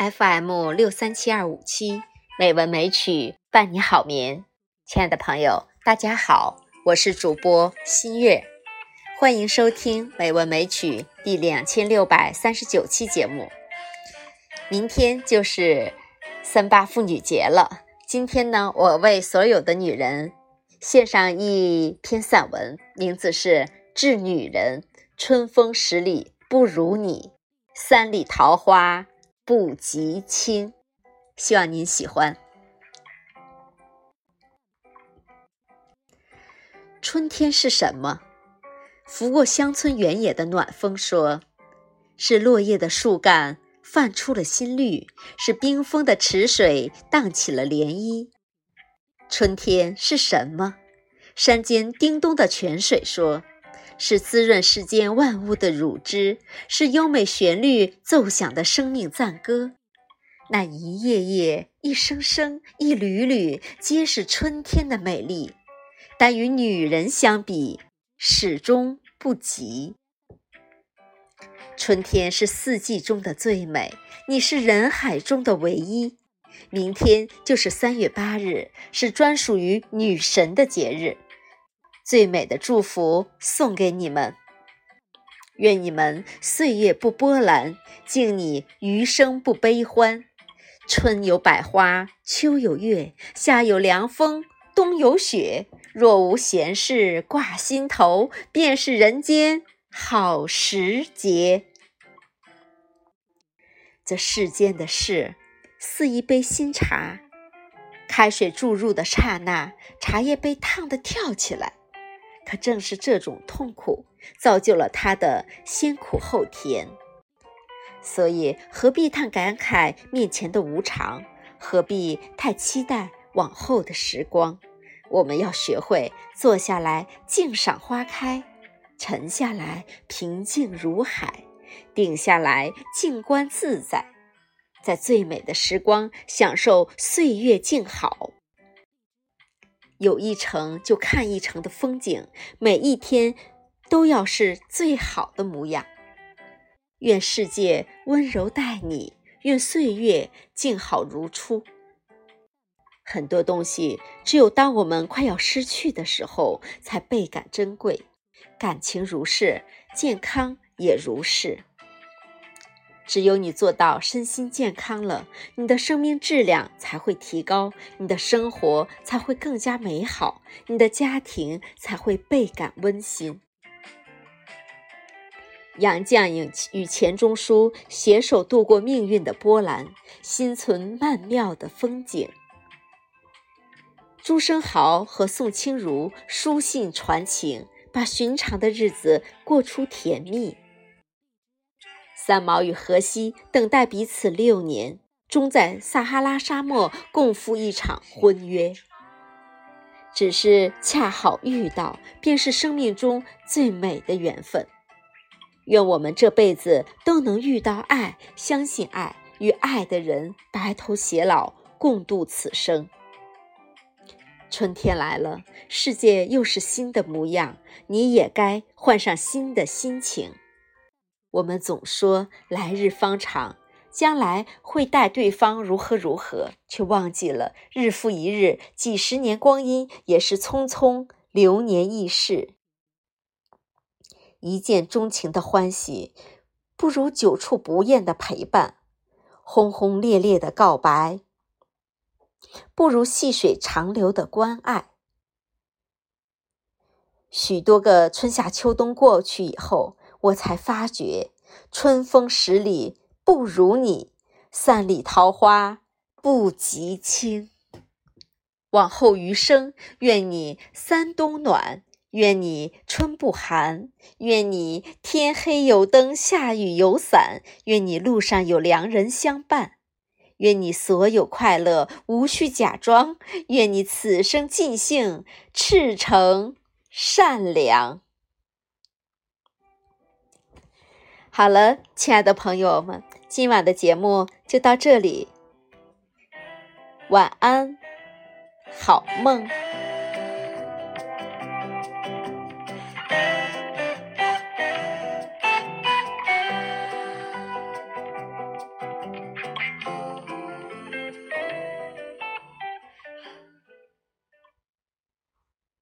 FM 六三七二五七美文美曲伴你好眠，亲爱的朋友，大家好，我是主播新月，欢迎收听美文美曲第两千六百三十九期节目。明天就是三八妇女节了，今天呢，我为所有的女人献上一篇散文，名字是《致女人》，春风十里不如你，三里桃花。不及卿，希望您喜欢。春天是什么？拂过乡村原野的暖风说：“是落叶的树干泛出了新绿，是冰封的池水荡起了涟漪。”春天是什么？山间叮咚的泉水说。是滋润世间万物的乳汁，是优美旋律奏响的生命赞歌。那一页页、一声声、一缕缕，皆是春天的美丽，但与女人相比，始终不及。春天是四季中的最美，你是人海中的唯一。明天就是三月八日，是专属于女神的节日。最美的祝福送给你们，愿你们岁月不波澜，敬你余生不悲欢。春有百花，秋有月，夏有凉风，冬有雪。若无闲事挂心头，便是人间好时节。这世间的事，似一杯新茶，开水注入的刹那，茶叶被烫得跳起来。可正是这种痛苦，造就了他的先苦后甜。所以何必太感慨面前的无常？何必太期待往后的时光？我们要学会坐下来静赏花开，沉下来平静如海，定下来静观自在，在最美的时光享受岁月静好。有一程就看一程的风景，每一天都要是最好的模样。愿世界温柔待你，愿岁月静好如初。很多东西，只有当我们快要失去的时候，才倍感珍贵。感情如是，健康也如是。只有你做到身心健康了，你的生命质量才会提高，你的生活才会更加美好，你的家庭才会倍感温馨。杨绛与钱钟书携手度过命运的波澜，心存曼妙的风景。朱生豪和宋清如书信传情，把寻常的日子过出甜蜜。三毛与荷西等待彼此六年，终在撒哈拉沙漠共赴一场婚约。只是恰好遇到，便是生命中最美的缘分。愿我们这辈子都能遇到爱，相信爱，与爱的人白头偕老，共度此生。春天来了，世界又是新的模样，你也该换上新的心情。我们总说来日方长，将来会待对方如何如何，却忘记了日复一日，几十年光阴也是匆匆流年易逝。一见钟情的欢喜，不如久处不厌的陪伴；轰轰烈烈的告白，不如细水长流的关爱。许多个春夏秋冬过去以后。我才发觉，春风十里不如你，三里桃花不及卿。往后余生，愿你三冬暖，愿你春不寒，愿你天黑有灯，下雨有伞，愿你路上有良人相伴，愿你所有快乐无需假装，愿你此生尽兴，赤诚善良。好了，亲爱的朋友们，今晚的节目就到这里，晚安，好梦。